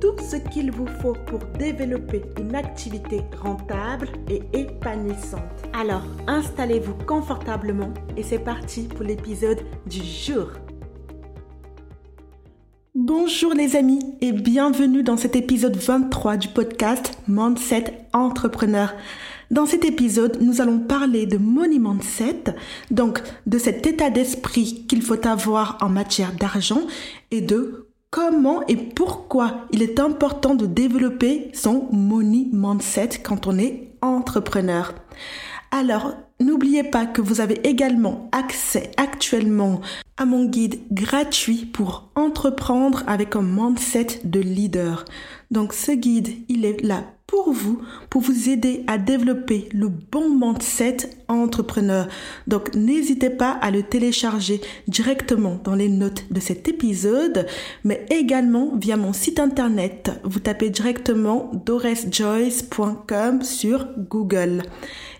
tout ce qu'il vous faut pour développer une activité rentable et épanouissante. Alors, installez-vous confortablement et c'est parti pour l'épisode du jour. Bonjour les amis et bienvenue dans cet épisode 23 du podcast Mindset Entrepreneur. Dans cet épisode, nous allons parler de money mindset, donc de cet état d'esprit qu'il faut avoir en matière d'argent et de comment et pourquoi il est important de développer son money mindset quand on est entrepreneur. Alors, n'oubliez pas que vous avez également accès actuellement à mon guide gratuit pour entreprendre avec un mindset de leader. Donc ce guide, il est là pour vous, pour vous aider à développer le bon mindset entrepreneur. Donc n'hésitez pas à le télécharger directement dans les notes de cet épisode, mais également via mon site internet. Vous tapez directement doresjoyce.com sur Google.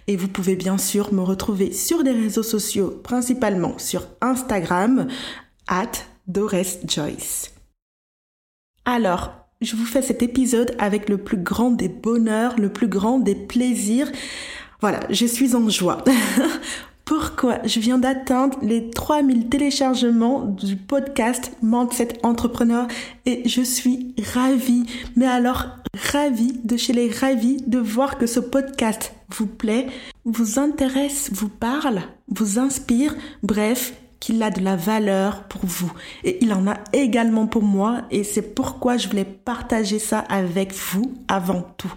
Et vous pouvez bien sûr me retrouver sur les réseaux sociaux, principalement sur Instagram, at doresjoyce. Alors, je vous fais cet épisode avec le plus grand des bonheurs, le plus grand des plaisirs. Voilà, je suis en joie. Pourquoi Je viens d'atteindre les 3000 téléchargements du podcast Mindset Entrepreneur et je suis ravie, mais alors ravie de chez les ravis de voir que ce podcast vous plaît, vous intéresse, vous parle, vous inspire, bref, qu'il a de la valeur pour vous. Et il en a également pour moi et c'est pourquoi je voulais partager ça avec vous avant tout.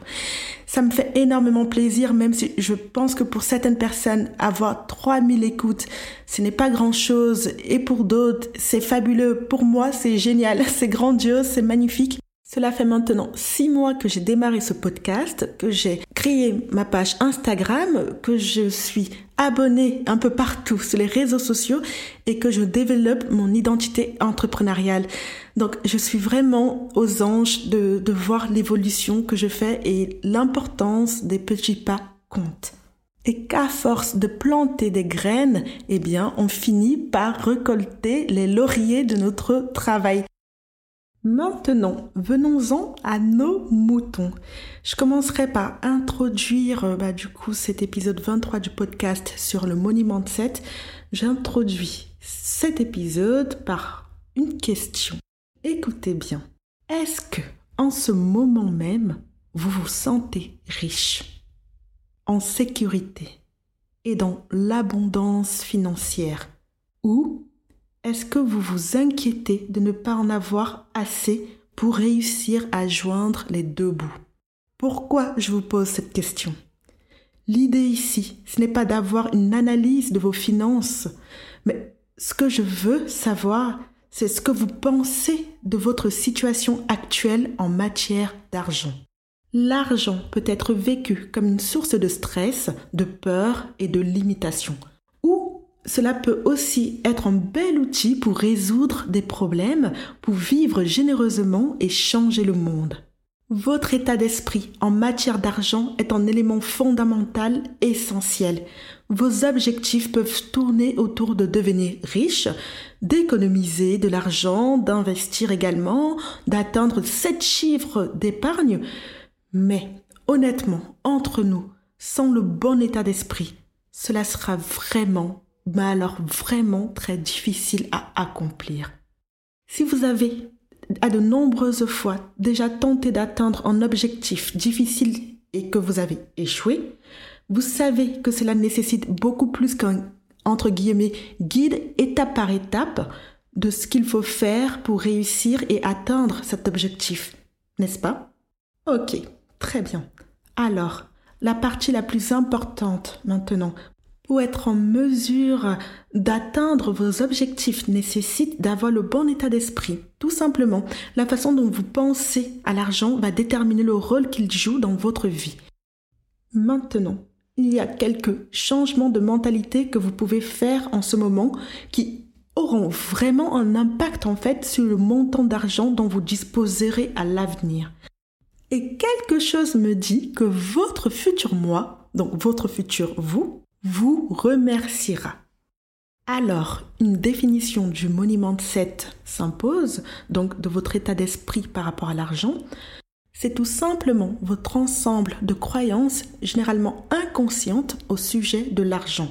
Ça me fait énormément plaisir, même si je pense que pour certaines personnes, avoir 3000 écoutes, ce n'est pas grand chose. Et pour d'autres, c'est fabuleux. Pour moi, c'est génial, c'est grandiose, c'est magnifique. Cela fait maintenant six mois que j'ai démarré ce podcast, que j'ai créé ma page Instagram, que je suis abonnée un peu partout sur les réseaux sociaux et que je développe mon identité entrepreneuriale. Donc je suis vraiment aux anges de, voir l'évolution que je fais et l'importance des petits pas compte. Et qu'à force de planter des graines, eh bien, on finit par récolter les lauriers de notre travail. Maintenant, venons-en à nos moutons. Je commencerai par introduire euh, bah, du coup cet épisode 23 du podcast sur le monument 7. J'introduis cet épisode par une question. Écoutez bien. Est-ce que en ce moment même, vous vous sentez riche, en sécurité et dans l'abondance financière ou est-ce que vous vous inquiétez de ne pas en avoir assez pour réussir à joindre les deux bouts? Pourquoi je vous pose cette question? L'idée ici, ce n'est pas d'avoir une analyse de vos finances, mais ce que je veux savoir, c'est ce que vous pensez de votre situation actuelle en matière d'argent. L'argent peut être vécu comme une source de stress, de peur et de limitation cela peut aussi être un bel outil pour résoudre des problèmes, pour vivre généreusement et changer le monde. Votre état d'esprit en matière d'argent est un élément fondamental, essentiel. Vos objectifs peuvent tourner autour de devenir riche, d'économiser de l'argent, d'investir également, d'atteindre sept chiffres d'épargne. Mais honnêtement, entre nous, sans le bon état d'esprit, cela sera vraiment mais alors vraiment très difficile à accomplir. Si vous avez à de nombreuses fois déjà tenté d'atteindre un objectif difficile et que vous avez échoué, vous savez que cela nécessite beaucoup plus qu'un entre guillemets guide étape par étape de ce qu'il faut faire pour réussir et atteindre cet objectif, n'est-ce pas? Ok, très bien. Alors, la partie la plus importante maintenant Pour être en mesure d'atteindre vos objectifs nécessite d'avoir le bon état d'esprit. Tout simplement, la façon dont vous pensez à l'argent va déterminer le rôle qu'il joue dans votre vie. Maintenant, il y a quelques changements de mentalité que vous pouvez faire en ce moment qui auront vraiment un impact en fait sur le montant d'argent dont vous disposerez à l'avenir. Et quelque chose me dit que votre futur moi, donc votre futur vous, vous remerciera. Alors, une définition du monument 7 s'impose, donc de votre état d'esprit par rapport à l'argent. C'est tout simplement votre ensemble de croyances généralement inconscientes au sujet de l'argent.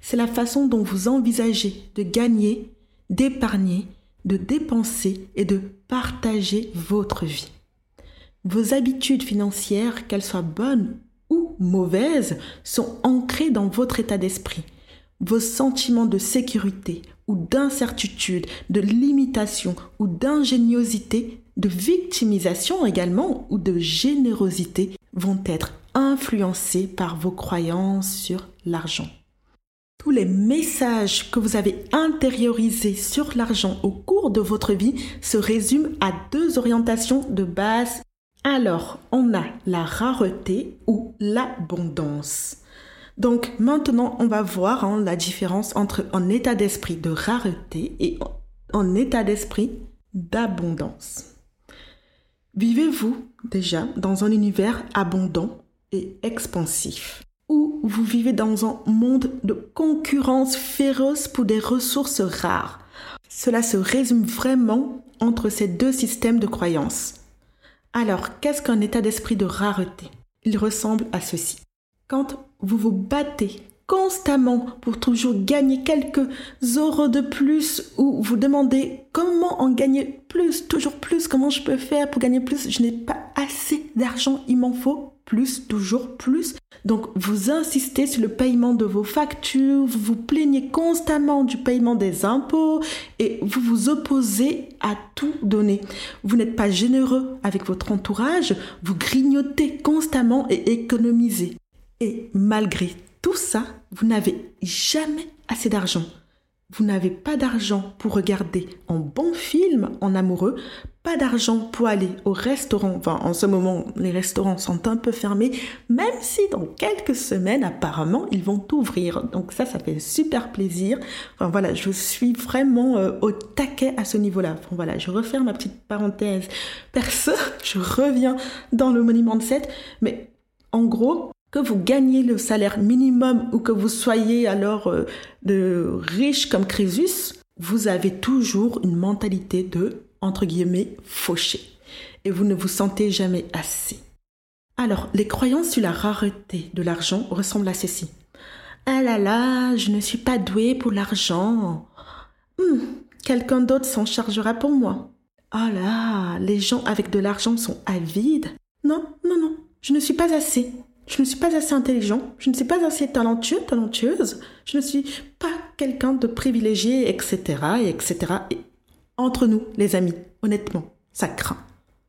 C'est la façon dont vous envisagez de gagner, d'épargner, de dépenser et de partager votre vie. Vos habitudes financières, qu'elles soient bonnes mauvaises sont ancrées dans votre état d'esprit. Vos sentiments de sécurité ou d'incertitude, de limitation ou d'ingéniosité, de victimisation également ou de générosité vont être influencés par vos croyances sur l'argent. Tous les messages que vous avez intériorisés sur l'argent au cours de votre vie se résument à deux orientations de base alors, on a la rareté ou l'abondance. Donc maintenant, on va voir hein, la différence entre un état d'esprit de rareté et un état d'esprit d'abondance. Vivez-vous déjà dans un univers abondant et expansif? Ou vous vivez dans un monde de concurrence féroce pour des ressources rares? Cela se résume vraiment entre ces deux systèmes de croyances. Alors, qu'est-ce qu'un état d'esprit de rareté? Il ressemble à ceci. Quand vous vous battez constamment pour toujours gagner quelques euros de plus ou vous demandez comment en gagner plus, toujours plus, comment je peux faire pour gagner plus, je n'ai pas assez d'argent, il m'en faut plus, toujours plus. Donc vous insistez sur le paiement de vos factures, vous vous plaignez constamment du paiement des impôts et vous vous opposez à tout donner. Vous n'êtes pas généreux avec votre entourage, vous grignotez constamment et économisez. Et malgré tout ça, vous n'avez jamais assez d'argent. Vous n'avez pas d'argent pour regarder un bon film en amoureux, pas d'argent pour aller au restaurant. Enfin, en ce moment, les restaurants sont un peu fermés, même si dans quelques semaines, apparemment, ils vont ouvrir. Donc ça, ça fait super plaisir. Enfin voilà, je suis vraiment euh, au taquet à ce niveau-là. Enfin voilà, je referme ma petite parenthèse perso. Je reviens dans le monument de 7. Mais en gros, que vous gagnez le salaire minimum ou que vous soyez alors euh, riche comme Crésus, vous avez toujours une mentalité de, entre guillemets, fauché. Et vous ne vous sentez jamais assez. Alors, les croyances sur la rareté de l'argent ressemblent à ceci. Ah là là, je ne suis pas doué pour l'argent. Hmm, quelqu'un d'autre s'en chargera pour moi. Ah là, les gens avec de l'argent sont avides. Non, non, non, je ne suis pas assez je ne suis pas assez intelligent, je ne suis pas assez talentueux, talentueuse, je ne suis pas quelqu'un de privilégié, etc., etc. Et entre nous, les amis, honnêtement, ça craint.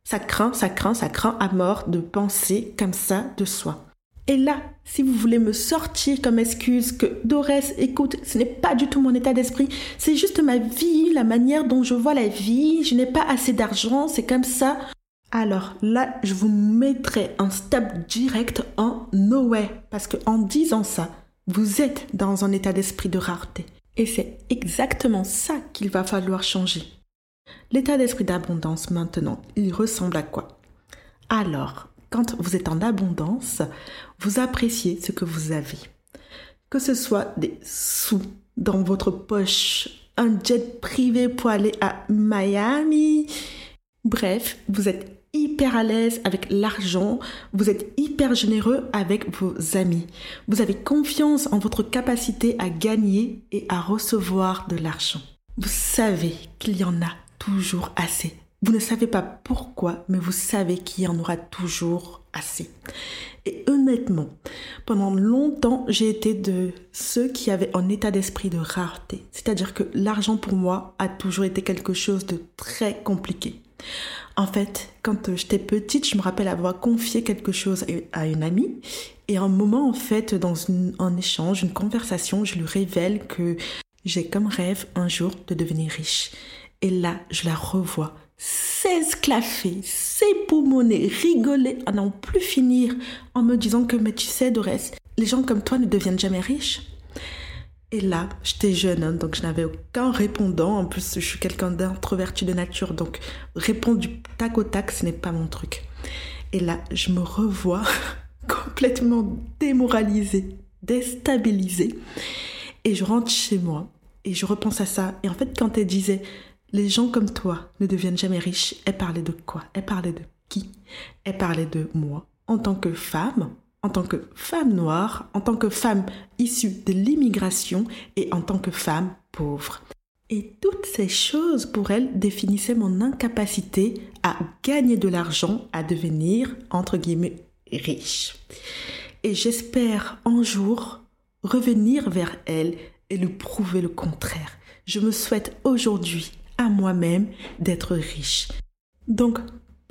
Ça craint, ça craint, ça craint à mort de penser comme ça de soi. Et là, si vous voulez me sortir comme excuse que Dorès, écoute, ce n'est pas du tout mon état d'esprit, c'est juste ma vie, la manière dont je vois la vie, je n'ai pas assez d'argent, c'est comme ça. Alors là, je vous mettrai un step direct en no way. Parce qu'en disant ça, vous êtes dans un état d'esprit de rareté. Et c'est exactement ça qu'il va falloir changer. L'état d'esprit d'abondance maintenant, il ressemble à quoi? Alors, quand vous êtes en abondance, vous appréciez ce que vous avez. Que ce soit des sous dans votre poche, un jet privé pour aller à Miami. Bref, vous êtes hyper à l'aise avec l'argent, vous êtes hyper généreux avec vos amis. Vous avez confiance en votre capacité à gagner et à recevoir de l'argent. Vous savez qu'il y en a toujours assez. Vous ne savez pas pourquoi, mais vous savez qu'il y en aura toujours assez. Et honnêtement, pendant longtemps, j'ai été de ceux qui avaient un état d'esprit de rareté. C'est-à-dire que l'argent pour moi a toujours été quelque chose de très compliqué. En fait, quand j'étais petite, je me rappelle avoir confié quelque chose à une amie. Et un moment, en fait, dans un échange, une conversation, je lui révèle que j'ai comme rêve un jour de devenir riche. Et là, je la revois s'esclaffer, s'époumoner, rigoler à n'en plus finir en me disant que, mais tu sais, Dorès, les gens comme toi ne deviennent jamais riches. Et là, j'étais jeune, hein, donc je n'avais aucun répondant. En plus, je suis quelqu'un d'introverti de nature, donc répondre du tac au tac, ce n'est pas mon truc. Et là, je me revois complètement démoralisée, déstabilisée. Et je rentre chez moi et je repense à ça. Et en fait, quand elle disait les gens comme toi ne deviennent jamais riches, elle parlait de quoi? Elle parlait de qui? Elle parlait de moi en tant que femme, en tant que femme noire, en tant que femme issue de l'immigration et en tant que femme pauvre. Et toutes ces choses pour elle définissaient mon incapacité à gagner de l'argent, à devenir, entre guillemets, riche. Et j'espère un jour revenir vers elle et lui prouver le contraire. Je me souhaite aujourd'hui à moi-même d'être riche. Donc,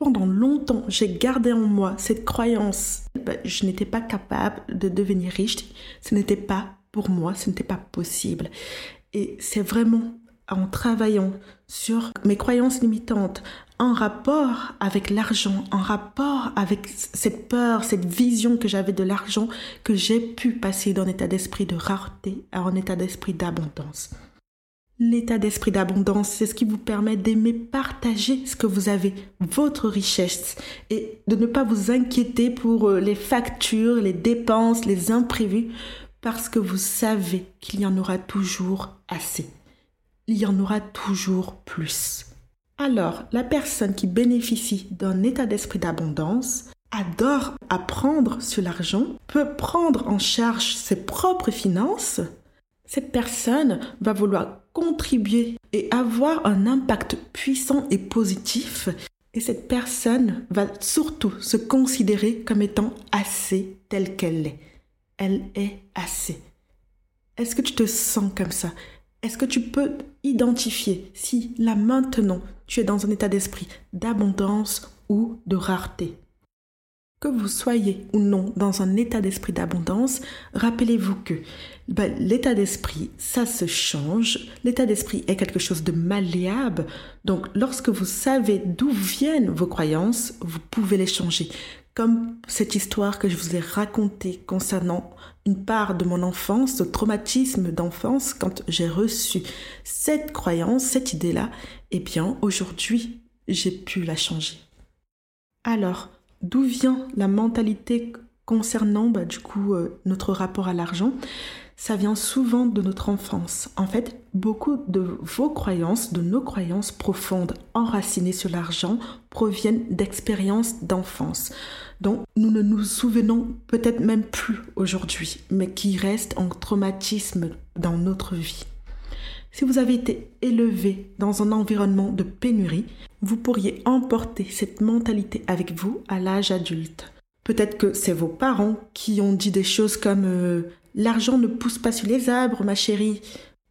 pendant longtemps, j'ai gardé en moi cette croyance. Ben, je n'étais pas capable de devenir riche. Ce n'était pas pour moi, ce n'était pas possible. Et c'est vraiment en travaillant sur mes croyances limitantes, en rapport avec l'argent, en rapport avec cette peur, cette vision que j'avais de l'argent, que j'ai pu passer d'un état d'esprit de rareté à un état d'esprit d'abondance. L'état d'esprit d'abondance, c'est ce qui vous permet d'aimer partager ce que vous avez, votre richesse, et de ne pas vous inquiéter pour euh, les factures, les dépenses, les imprévus, parce que vous savez qu'il y en aura toujours assez. Il y en aura toujours plus. Alors, la personne qui bénéficie d'un état d'esprit d'abondance adore apprendre sur l'argent, peut prendre en charge ses propres finances, cette personne va vouloir contribuer et avoir un impact puissant et positif. Et cette personne va surtout se considérer comme étant assez telle qu'elle est. Elle est assez. Est-ce que tu te sens comme ça? Est-ce que tu peux identifier si là maintenant tu es dans un état d'esprit d'abondance ou de rareté? Que vous soyez ou non dans un état d'esprit d'abondance, rappelez-vous que ben, l'état d'esprit, ça se change. L'état d'esprit est quelque chose de malléable. Donc, lorsque vous savez d'où viennent vos croyances, vous pouvez les changer. Comme cette histoire que je vous ai racontée concernant une part de mon enfance, ce traumatisme d'enfance, quand j'ai reçu cette croyance, cette idée-là, eh bien, aujourd'hui, j'ai pu la changer. Alors, d'où vient la mentalité concernant bah, du coup euh, notre rapport à l'argent? Ça vient souvent de notre enfance. En fait, beaucoup de vos croyances, de nos croyances profondes enracinées sur l'argent proviennent d'expériences d'enfance dont nous ne nous souvenons peut-être même plus aujourd'hui, mais qui restent en traumatisme dans notre vie. Si vous avez été élevé dans un environnement de pénurie, vous pourriez emporter cette mentalité avec vous à l'âge adulte. Peut-être que c'est vos parents qui ont dit des choses comme euh, l'argent ne pousse pas sur les arbres, ma chérie,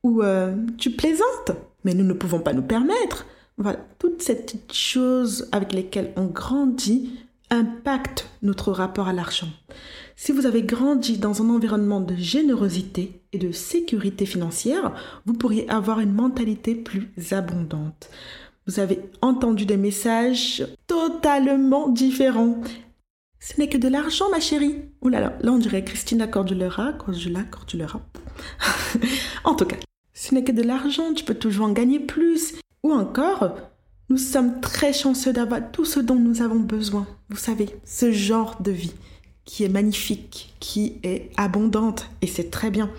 ou euh, tu plaisantes, mais nous ne pouvons pas nous permettre. Voilà, toutes ces petites choses avec lesquelles on grandit impactent notre rapport à l'argent. Si vous avez grandi dans un environnement de générosité et de sécurité financière, vous pourriez avoir une mentalité plus abondante. Vous avez entendu des messages totalement différents. Ce n'est que de l'argent, ma chérie. Ouh là là, là on dirait Christina Cordulera, en tout cas, ce n'est que de l'argent, tu peux toujours en gagner plus. Ou encore, nous sommes très chanceux d'avoir tout ce dont nous avons besoin. Vous savez, ce genre de vie qui est magnifique, qui est abondante, et c'est très bien.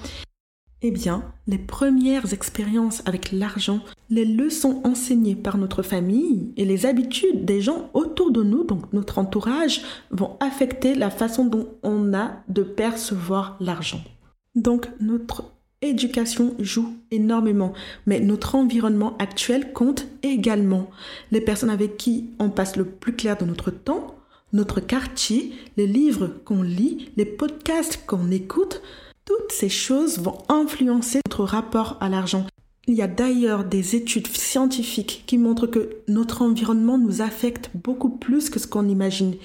Eh bien, les premières expériences avec l'argent, les leçons enseignées par notre famille et les habitudes des gens autour de nous, donc notre entourage, vont affecter la façon dont on a de percevoir l'argent. Donc notre éducation joue énormément, mais notre environnement actuel compte également. Les personnes avec qui on passe le plus clair de notre temps, notre quartier, les livres qu'on lit, les podcasts qu'on écoute, toutes ces choses vont influencer notre rapport à l'argent. Il y a d'ailleurs des études scientifiques qui montrent que notre environnement nous affecte beaucoup plus que ce qu'on imagine.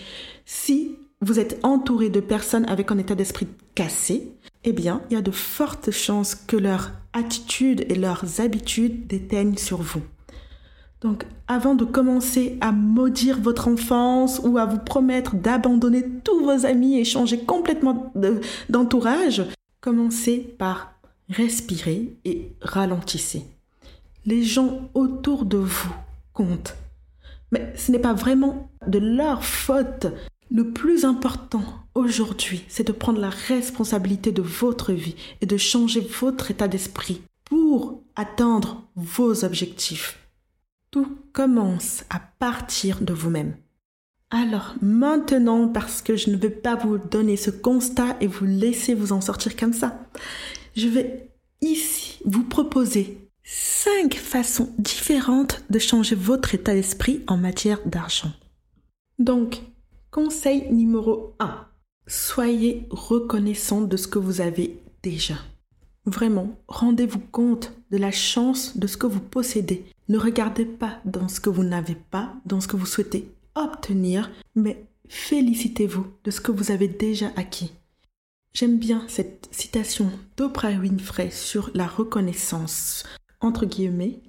Si vous êtes entouré de personnes avec un état d'esprit cassé, eh bien, il y a de fortes chances que leur attitude et leurs habitudes déteignent sur vous. Donc, avant de commencer à maudire votre enfance ou à vous promettre d'abandonner tous vos amis et changer complètement d'entourage, commencez par respirer et ralentissez. Les gens autour de vous comptent. Mais ce n'est pas vraiment de leur faute. Le plus important aujourd'hui, c'est de prendre la responsabilité de votre vie et de changer votre état d'esprit pour atteindre vos objectifs. Tout commence à partir de vous-même. Alors maintenant, parce que je ne veux pas vous donner ce constat et vous laisser vous en sortir comme ça, je vais ici vous proposer cinq façons différentes de changer votre état d'esprit en matière d'argent. Donc, conseil numéro 1. Soyez reconnaissant de ce que vous avez déjà. Vraiment, rendez-vous compte de la chance de ce que vous possédez. Ne regardez pas dans ce que vous n'avez pas, dans ce que vous souhaitez obtenir, mais félicitez-vous de ce que vous avez déjà acquis. J'aime bien cette citation d'Oprah Winfrey sur la reconnaissance. Entre guillemets,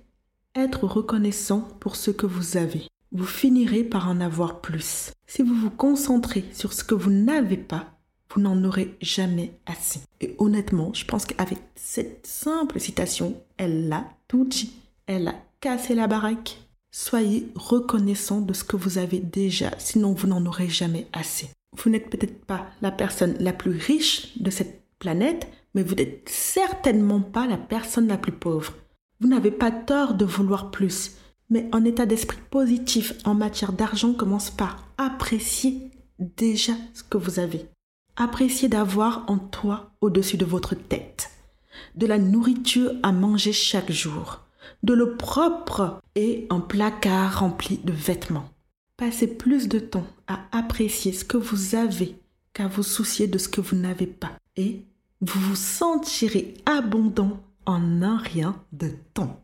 être reconnaissant pour ce que vous avez. Vous finirez par en avoir plus. Si vous vous concentrez sur ce que vous n'avez pas, vous n'en aurez jamais assez. Et honnêtement, je pense qu'avec cette simple citation, elle l'a tout dit. Elle a cassé la baraque. Soyez reconnaissant de ce que vous avez déjà, sinon vous n'en aurez jamais assez. Vous n'êtes peut-être pas la personne la plus riche de cette planète, mais vous n'êtes certainement pas la personne la plus pauvre. Vous n'avez pas tort de vouloir plus, mais un état d'esprit positif en matière d'argent commence par apprécier déjà ce que vous avez. Apprécier d'avoir en toi au-dessus de votre tête, de la nourriture à manger chaque jour, de l'eau propre et un placard rempli de vêtements. Passez plus de temps à apprécier ce que vous avez qu'à vous soucier de ce que vous n'avez pas. Et vous vous sentirez abondant en un rien de temps.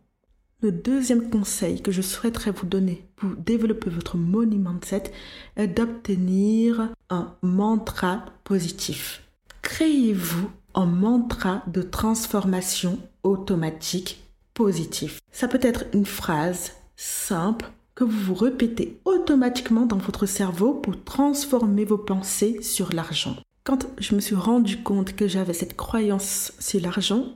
Le deuxième conseil que je souhaiterais vous donner pour développer votre money mindset est d'obtenir un mantra positif. Créez-vous un mantra de transformation automatique positif. Ça peut être une phrase simple que vous vous répétez automatiquement dans votre cerveau pour transformer vos pensées sur l'argent. Quand je me suis rendu compte que j'avais cette croyance sur l'argent,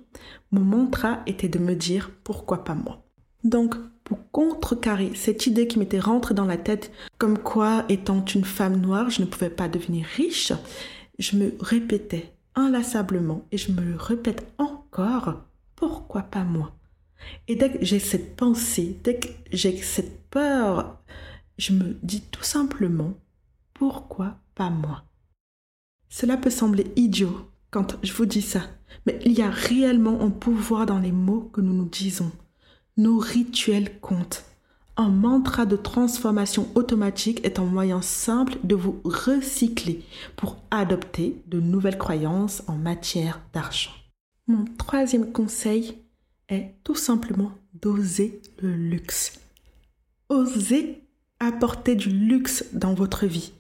mon mantra était de me dire pourquoi pas moi. Donc, pour contrecarrer cette idée qui m'était rentrée dans la tête, comme quoi étant une femme noire, je ne pouvais pas devenir riche, je me répétais inlassablement et je me le répète encore, pourquoi pas moi? Et dès que j'ai cette pensée, dès que j'ai cette peur, je me dis tout simplement, pourquoi pas moi? Cela peut sembler idiot quand je vous dis ça, mais il y a réellement un pouvoir dans les mots que nous nous disons. Nos rituels comptent. Un mantra de transformation automatique est un moyen simple de vous recycler pour adopter de nouvelles croyances en matière d'argent. Mon troisième conseil est tout simplement d'oser le luxe. Osez apporter du luxe dans votre vie.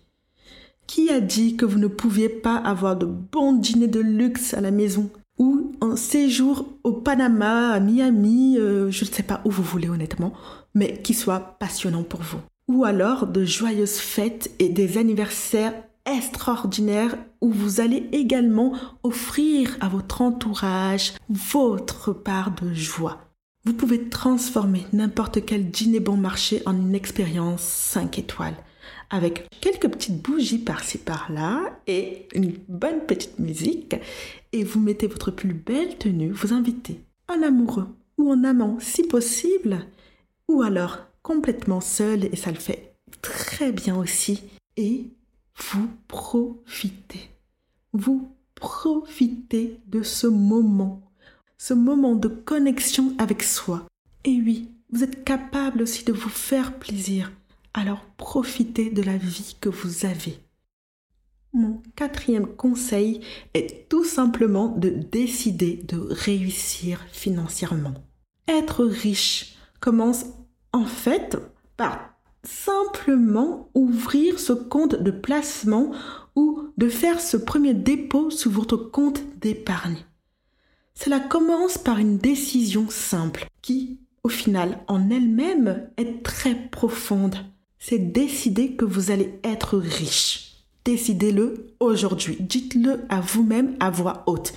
Qui a dit que vous ne pouviez pas avoir de bons dîners de luxe à la maison? Ou un séjour au Panama, à Miami, euh, je ne sais pas où vous voulez honnêtement, mais qui soit passionnant pour vous. Ou alors de joyeuses fêtes et des anniversaires extraordinaire où vous allez également offrir à votre entourage votre part de joie. Vous pouvez transformer n'importe quel dîner bon marché en une expérience 5 étoiles avec quelques petites bougies par-ci par-là et une bonne petite musique et vous mettez votre plus belle tenue, vous invitez un amoureux ou un amant si possible ou alors complètement seul et ça le fait très bien aussi et vous profitez. Vous profitez de ce moment, ce moment de connexion avec soi. Et oui, vous êtes capable aussi de vous faire plaisir. Alors profitez de la vie que vous avez. Mon quatrième conseil est tout simplement de décider de réussir financièrement. Être riche commence en fait par simplement ouvrir ce compte de placement ou de faire ce premier dépôt sur votre compte d'épargne. Cela commence par une décision simple qui, au final, en elle-même, est très profonde. C'est décider que vous allez être riche. Décidez-le aujourd'hui. Dites-le à vous-même à voix haute.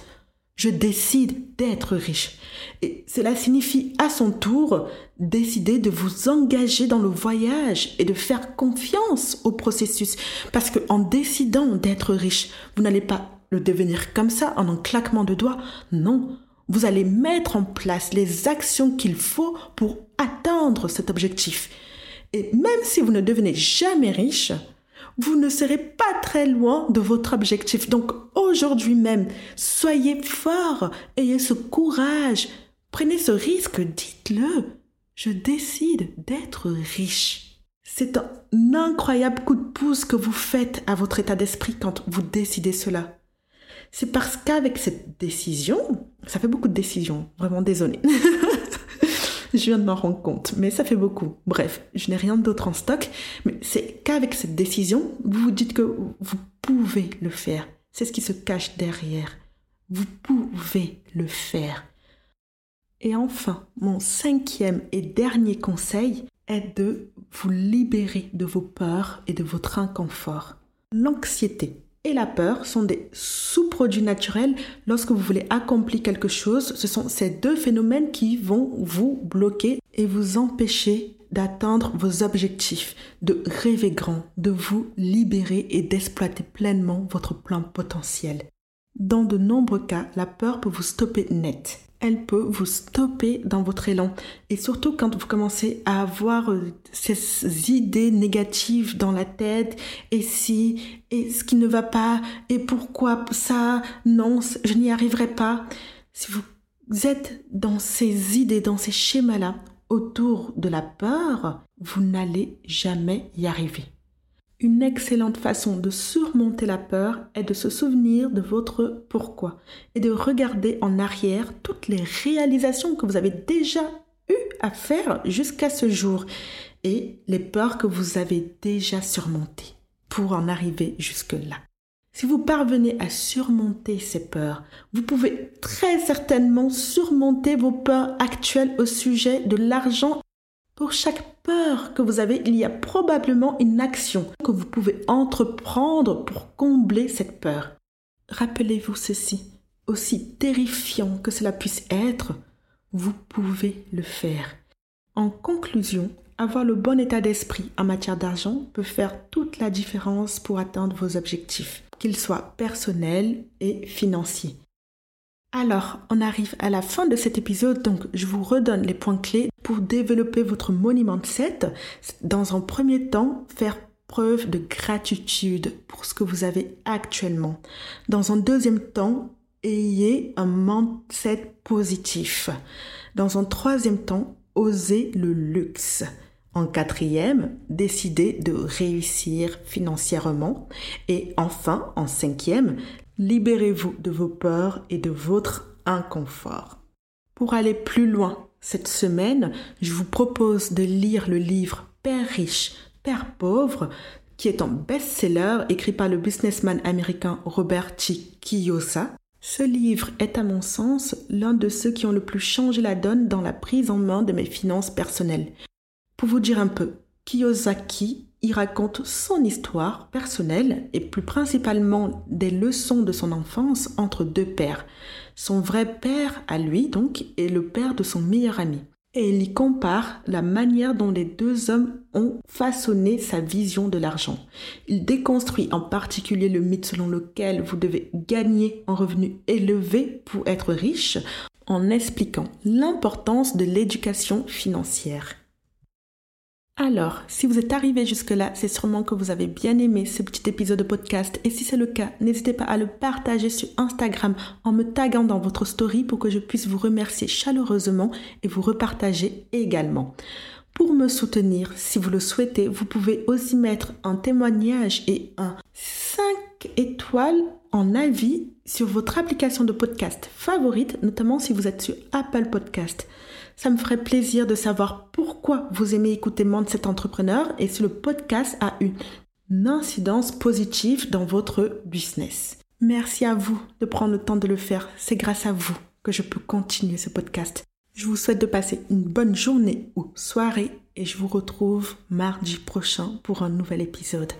Je décide d'être riche. Et cela signifie à son tour décider de vous engager dans le voyage et de faire confiance au processus. Parce qu'en décidant d'être riche, vous n'allez pas le devenir comme ça en un claquement de doigts. Non, vous allez mettre en place les actions qu'il faut pour atteindre cet objectif. Et même si vous ne devenez jamais riche, vous ne serez pas très loin de votre objectif. Donc aujourd'hui même, soyez fort, ayez ce courage, prenez ce risque, dites-le. Je décide d'être riche. C'est un incroyable coup de pouce que vous faites à votre état d'esprit quand vous décidez cela. C'est parce qu'avec cette décision, ça fait beaucoup de décisions, vraiment désolé. je viens de m'en rendre compte, mais ça fait beaucoup. Bref, je n'ai rien d'autre en stock, mais c'est qu'avec cette décision, vous vous dites que vous pouvez le faire. C'est ce qui se cache derrière. Vous pouvez le faire. Et enfin, mon cinquième et dernier conseil est de vous libérer de vos peurs et de votre inconfort. L'anxiété et la peur sont des sous-produits naturels lorsque vous voulez accomplir quelque chose. Ce sont ces deux phénomènes qui vont vous bloquer et vous empêcher d'atteindre vos objectifs, de rêver grand, de vous libérer et d'exploiter pleinement votre plein potentiel. Dans de nombreux cas, la peur peut vous stopper net elle peut vous stopper dans votre élan. Et surtout quand vous commencez à avoir euh, ces idées négatives dans la tête, et si, et ce qui ne va pas, et pourquoi ça, non, je n'y arriverai pas. Si vous êtes dans ces idées, dans ces schémas-là, autour de la peur, vous n'allez jamais y arriver. Une excellente façon de surmonter la peur est de se souvenir de votre pourquoi et de regarder en arrière toutes les réalisations que vous avez déjà eu à faire jusqu'à ce jour et les peurs que vous avez déjà surmontées pour en arriver jusque-là. Si vous parvenez à surmonter ces peurs, vous pouvez très certainement surmonter vos peurs actuelles au sujet de l'argent pour chaque peur que vous avez, il y a probablement une action que vous pouvez entreprendre pour combler cette peur. Rappelez-vous ceci, aussi terrifiant que cela puisse être, vous pouvez le faire. En conclusion, avoir le bon état d'esprit en matière d'argent peut faire toute la différence pour atteindre vos objectifs, qu'ils soient personnels et financiers. Alors, on arrive à la fin de cet épisode, donc je vous redonne les points clés pour développer votre money mindset. Dans un premier temps, faire preuve de gratitude pour ce que vous avez actuellement. Dans un deuxième temps, ayez un mindset positif. Dans un troisième temps, osez le luxe. En quatrième, décidez de réussir financièrement. Et enfin, en cinquième, Libérez-vous de vos peurs et de votre inconfort. Pour aller plus loin cette semaine, je vous propose de lire le livre Père riche, Père pauvre, qui est un best-seller écrit par le businessman américain Robert T. Kiyosaki. Ce livre est à mon sens l'un de ceux qui ont le plus changé la donne dans la prise en main de mes finances personnelles. Pour vous dire un peu, Kiyosaki y raconte son histoire personnelle et plus principalement des leçons de son enfance entre deux pères. Son vrai père à lui donc et le père de son meilleur ami. Et il y compare la manière dont les deux hommes ont façonné sa vision de l'argent. Il déconstruit en particulier le mythe selon lequel vous devez gagner un revenu élevé pour être riche en expliquant l'importance de l'éducation financière. Alors, si vous êtes arrivé jusque-là, c'est sûrement que vous avez bien aimé ce petit épisode de podcast. Et si c'est le cas, n'hésitez pas à le partager sur Instagram en me taguant dans votre story pour que je puisse vous remercier chaleureusement et vous repartager également. Pour me soutenir, si vous le souhaitez, vous pouvez aussi mettre un témoignage et un 5 étoiles en avis sur votre application de podcast favorite, notamment si vous êtes sur Apple Podcast. Ça me ferait plaisir de savoir pourquoi vous aimez écouter cet Entrepreneur et si le podcast a une incidence positive dans votre business. Merci à vous de prendre le temps de le faire. C'est grâce à vous que je peux continuer ce podcast. Je vous souhaite de passer une bonne journée ou soirée et je vous retrouve mardi prochain pour un nouvel épisode.